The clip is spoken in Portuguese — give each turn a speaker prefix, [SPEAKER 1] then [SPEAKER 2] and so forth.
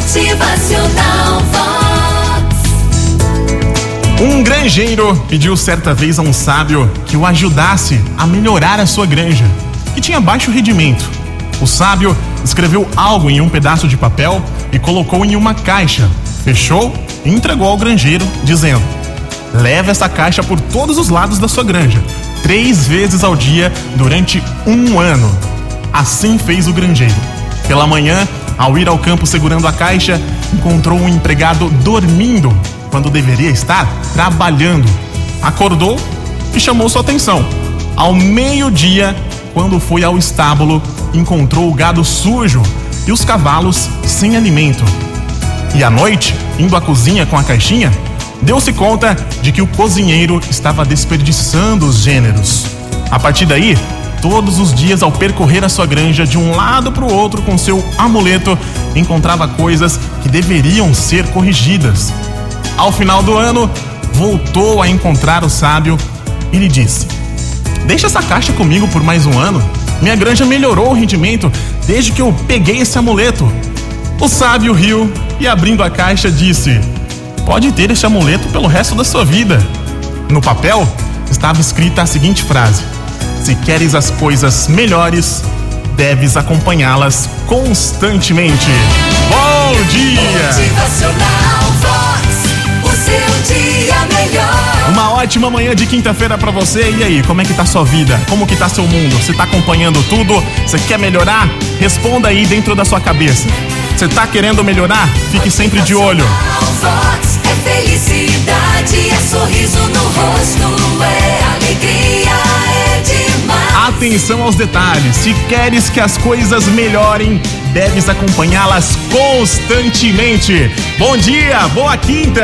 [SPEAKER 1] Motivacional Vox.
[SPEAKER 2] Um granjeiro pediu certa vez a um sábio que o ajudasse a melhorar a sua granja, que tinha baixo rendimento. O sábio escreveu algo em um pedaço de papel e colocou em uma caixa, fechou e entregou ao granjeiro, dizendo: Leve essa caixa por todos os lados da sua granja, três vezes ao dia durante um ano. Assim fez o granjeiro. Pela manhã, ao ir ao campo segurando a caixa, encontrou um empregado dormindo quando deveria estar trabalhando. Acordou e chamou sua atenção. Ao meio-dia, quando foi ao estábulo, encontrou o gado sujo e os cavalos sem alimento. E à noite, indo à cozinha com a caixinha, deu-se conta de que o cozinheiro estava desperdiçando os gêneros. A partir daí, todos os dias ao percorrer a sua granja de um lado para o outro com seu amuleto, encontrava coisas que deveriam ser corrigidas. Ao final do ano, voltou a encontrar o sábio e lhe disse: Deixa essa caixa comigo por mais um ano. Minha granja melhorou o rendimento desde que eu peguei esse amuleto. O sábio riu e, abrindo a caixa, disse: Pode ter esse amuleto pelo resto da sua vida. No papel estava escrita a seguinte frase: Se queres as coisas melhores, deves acompanhá-las constantemente. Bom dia! Uma ótima manhã de quinta-feira pra você. E aí, como é que tá sua vida? Como que tá seu mundo? Você tá acompanhando tudo? Você quer melhorar? Responda aí dentro da sua cabeça. Você tá querendo melhorar? Fique sempre de olho.
[SPEAKER 1] Vox é felicidade, é sorriso no rosto,
[SPEAKER 2] Atenção aos detalhes. Se queres que as coisas melhorem, deves acompanhá-las constantemente. Bom dia, boa quinta!